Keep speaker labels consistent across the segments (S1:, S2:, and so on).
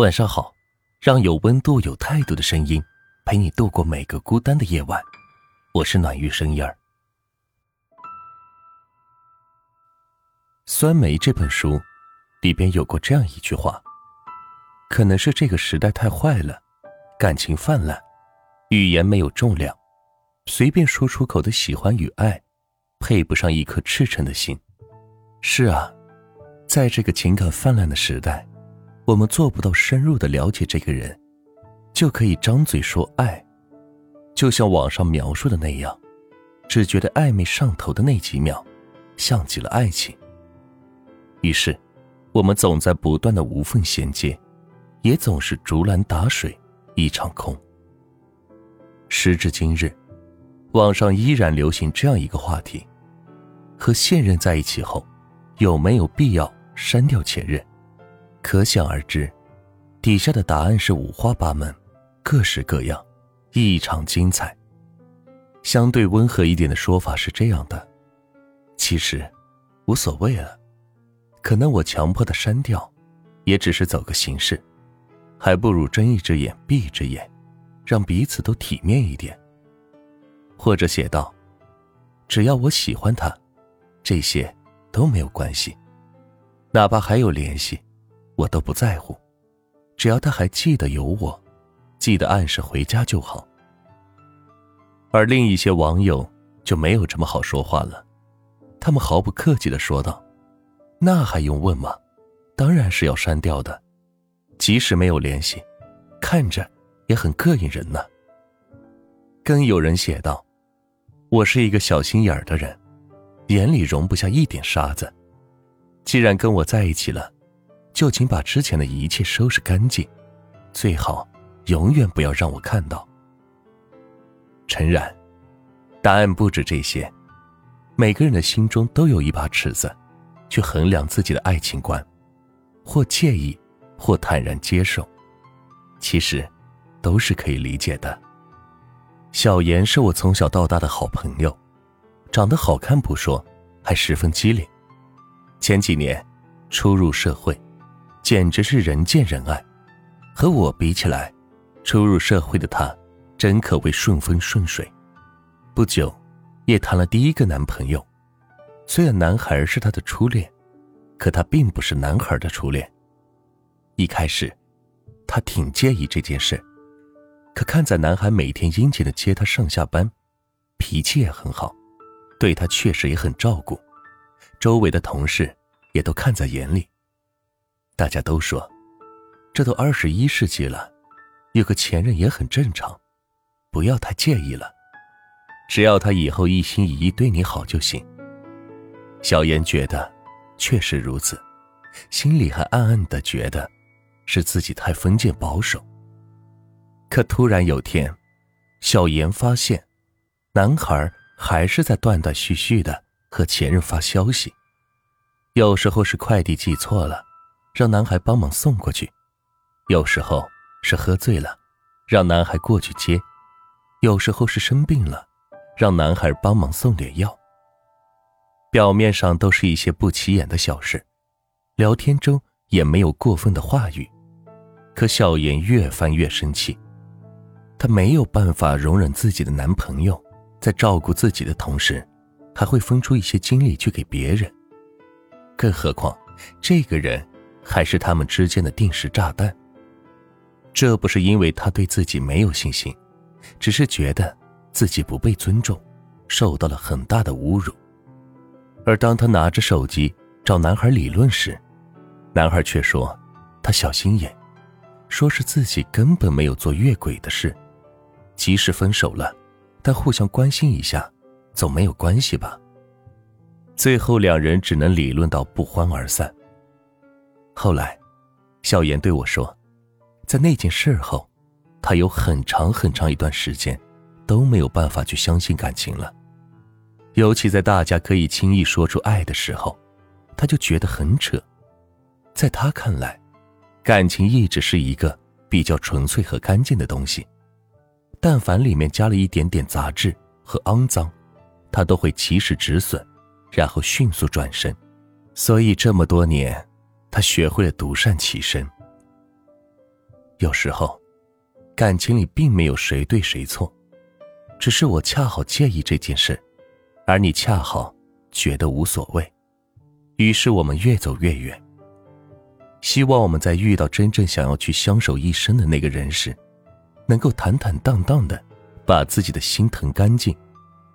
S1: 晚上好，让有温度、有态度的声音陪你度过每个孤单的夜晚。我是暖玉声音儿。酸梅这本书里边有过这样一句话：可能是这个时代太坏了，感情泛滥，语言没有重量，随便说出口的喜欢与爱，配不上一颗赤诚的心。是啊，在这个情感泛滥的时代。我们做不到深入的了解这个人，就可以张嘴说爱，就像网上描述的那样，只觉得暧昧上头的那几秒，像极了爱情。于是，我们总在不断的无缝衔接，也总是竹篮打水一场空。时至今日，网上依然流行这样一个话题：和现任在一起后，有没有必要删掉前任？可想而知，底下的答案是五花八门，各式各样，异常精彩。相对温和一点的说法是这样的：其实无所谓了，可能我强迫的删掉，也只是走个形式，还不如睁一只眼闭一只眼，让彼此都体面一点。或者写道：只要我喜欢他，这些都没有关系，哪怕还有联系。我都不在乎，只要他还记得有我，记得按时回家就好。而另一些网友就没有这么好说话了，他们毫不客气的说道：“那还用问吗？当然是要删掉的，即使没有联系，看着也很膈应人呢。”更有人写道：“我是一个小心眼儿的人，眼里容不下一点沙子，既然跟我在一起了。”就请把之前的一切收拾干净，最好永远不要让我看到。诚然，答案不止这些。每个人的心中都有一把尺子，去衡量自己的爱情观，或介意，或坦然接受，其实都是可以理解的。小妍是我从小到大的好朋友，长得好看不说，还十分机灵。前几年初入社会。简直是人见人爱，和我比起来，初入社会的她真可谓顺风顺水。不久，也谈了第一个男朋友。虽然男孩是她的初恋，可她并不是男孩的初恋。一开始，她挺介意这件事，可看在男孩每天殷勤的接她上下班，脾气也很好，对她确实也很照顾，周围的同事也都看在眼里。大家都说，这都二十一世纪了，有个前任也很正常，不要太介意了。只要他以后一心一意对你好就行。小妍觉得确实如此，心里还暗暗的觉得是自己太封建保守。可突然有天，小妍发现，男孩还是在断断续续的和前任发消息，有时候是快递寄错了。让男孩帮忙送过去，有时候是喝醉了，让男孩过去接；有时候是生病了，让男孩帮忙送点药。表面上都是一些不起眼的小事，聊天中也没有过分的话语，可小妍越翻越生气。她没有办法容忍自己的男朋友在照顾自己的同时，还会分出一些精力去给别人，更何况这个人。还是他们之间的定时炸弹。这不是因为他对自己没有信心，只是觉得自己不被尊重，受到了很大的侮辱。而当他拿着手机找男孩理论时，男孩却说他小心眼，说是自己根本没有做越轨的事，即使分手了，但互相关心一下，总没有关系吧。最后两人只能理论到不欢而散。后来，小妍对我说，在那件事后，她有很长很长一段时间都没有办法去相信感情了。尤其在大家可以轻易说出爱的时候，他就觉得很扯。在他看来，感情一直是一个比较纯粹和干净的东西，但凡里面加了一点点杂质和肮脏，他都会及时止损，然后迅速转身。所以这么多年。他学会了独善其身。有时候，感情里并没有谁对谁错，只是我恰好介意这件事，而你恰好觉得无所谓，于是我们越走越远。希望我们在遇到真正想要去相守一生的那个人时，能够坦坦荡荡的把自己的心疼干净，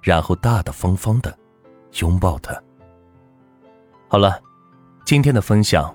S1: 然后大大方方的拥抱他。好了，今天的分享